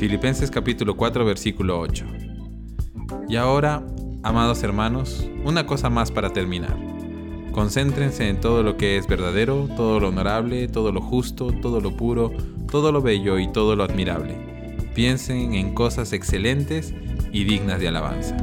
Filipenses capítulo 4 versículo 8. Y ahora, amados hermanos, una cosa más para terminar. Concéntrense en todo lo que es verdadero, todo lo honorable, todo lo justo, todo lo puro, todo lo bello y todo lo admirable. Piensen en cosas excelentes y dignas de alabanza.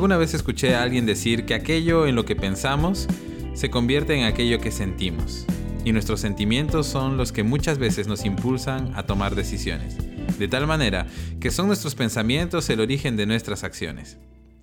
Alguna vez escuché a alguien decir que aquello en lo que pensamos se convierte en aquello que sentimos, y nuestros sentimientos son los que muchas veces nos impulsan a tomar decisiones, de tal manera que son nuestros pensamientos el origen de nuestras acciones.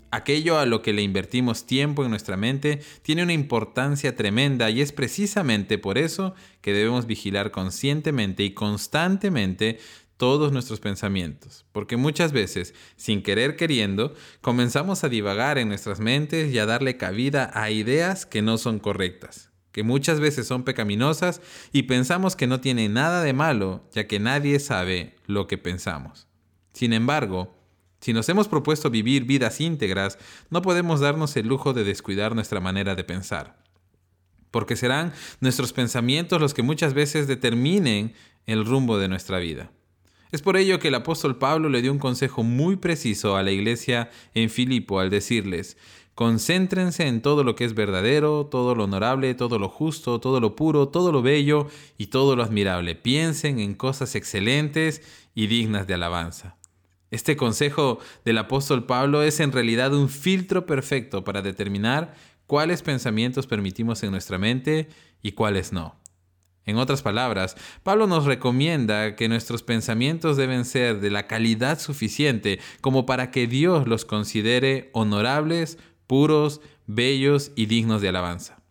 Aquello a lo que le invertimos tiempo en nuestra mente tiene una importancia tremenda y es precisamente por eso que debemos vigilar conscientemente y constantemente todos nuestros pensamientos, porque muchas veces, sin querer queriendo, comenzamos a divagar en nuestras mentes y a darle cabida a ideas que no son correctas, que muchas veces son pecaminosas y pensamos que no tiene nada de malo, ya que nadie sabe lo que pensamos. Sin embargo, si nos hemos propuesto vivir vidas íntegras, no podemos darnos el lujo de descuidar nuestra manera de pensar, porque serán nuestros pensamientos los que muchas veces determinen el rumbo de nuestra vida. Es por ello que el apóstol Pablo le dio un consejo muy preciso a la iglesia en Filipo al decirles, concéntrense en todo lo que es verdadero, todo lo honorable, todo lo justo, todo lo puro, todo lo bello y todo lo admirable. Piensen en cosas excelentes y dignas de alabanza. Este consejo del apóstol Pablo es en realidad un filtro perfecto para determinar cuáles pensamientos permitimos en nuestra mente y cuáles no. En otras palabras, Pablo nos recomienda que nuestros pensamientos deben ser de la calidad suficiente como para que Dios los considere honorables, puros, bellos y dignos de alabanza.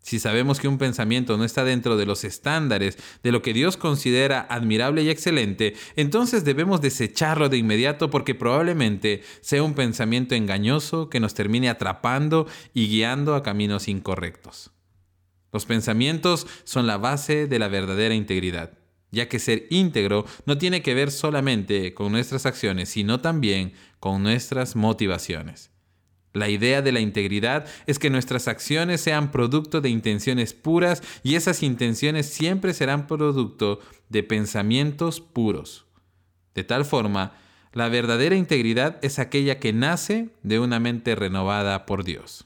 Si sabemos que un pensamiento no está dentro de los estándares de lo que Dios considera admirable y excelente, entonces debemos desecharlo de inmediato porque probablemente sea un pensamiento engañoso que nos termine atrapando y guiando a caminos incorrectos. Los pensamientos son la base de la verdadera integridad, ya que ser íntegro no tiene que ver solamente con nuestras acciones, sino también con nuestras motivaciones. La idea de la integridad es que nuestras acciones sean producto de intenciones puras y esas intenciones siempre serán producto de pensamientos puros. De tal forma, la verdadera integridad es aquella que nace de una mente renovada por Dios.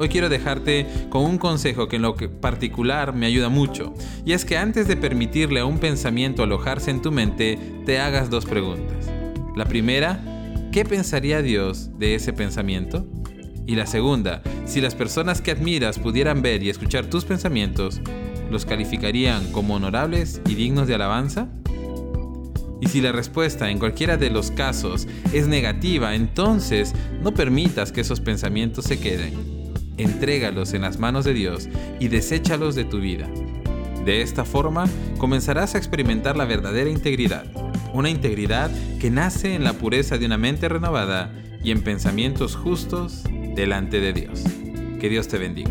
Hoy quiero dejarte con un consejo que en lo particular me ayuda mucho, y es que antes de permitirle a un pensamiento alojarse en tu mente, te hagas dos preguntas. La primera, ¿qué pensaría Dios de ese pensamiento? Y la segunda, si las personas que admiras pudieran ver y escuchar tus pensamientos, ¿los calificarían como honorables y dignos de alabanza? Y si la respuesta en cualquiera de los casos es negativa, entonces no permitas que esos pensamientos se queden entrégalos en las manos de Dios y deséchalos de tu vida. De esta forma comenzarás a experimentar la verdadera integridad, una integridad que nace en la pureza de una mente renovada y en pensamientos justos delante de Dios. Que Dios te bendiga.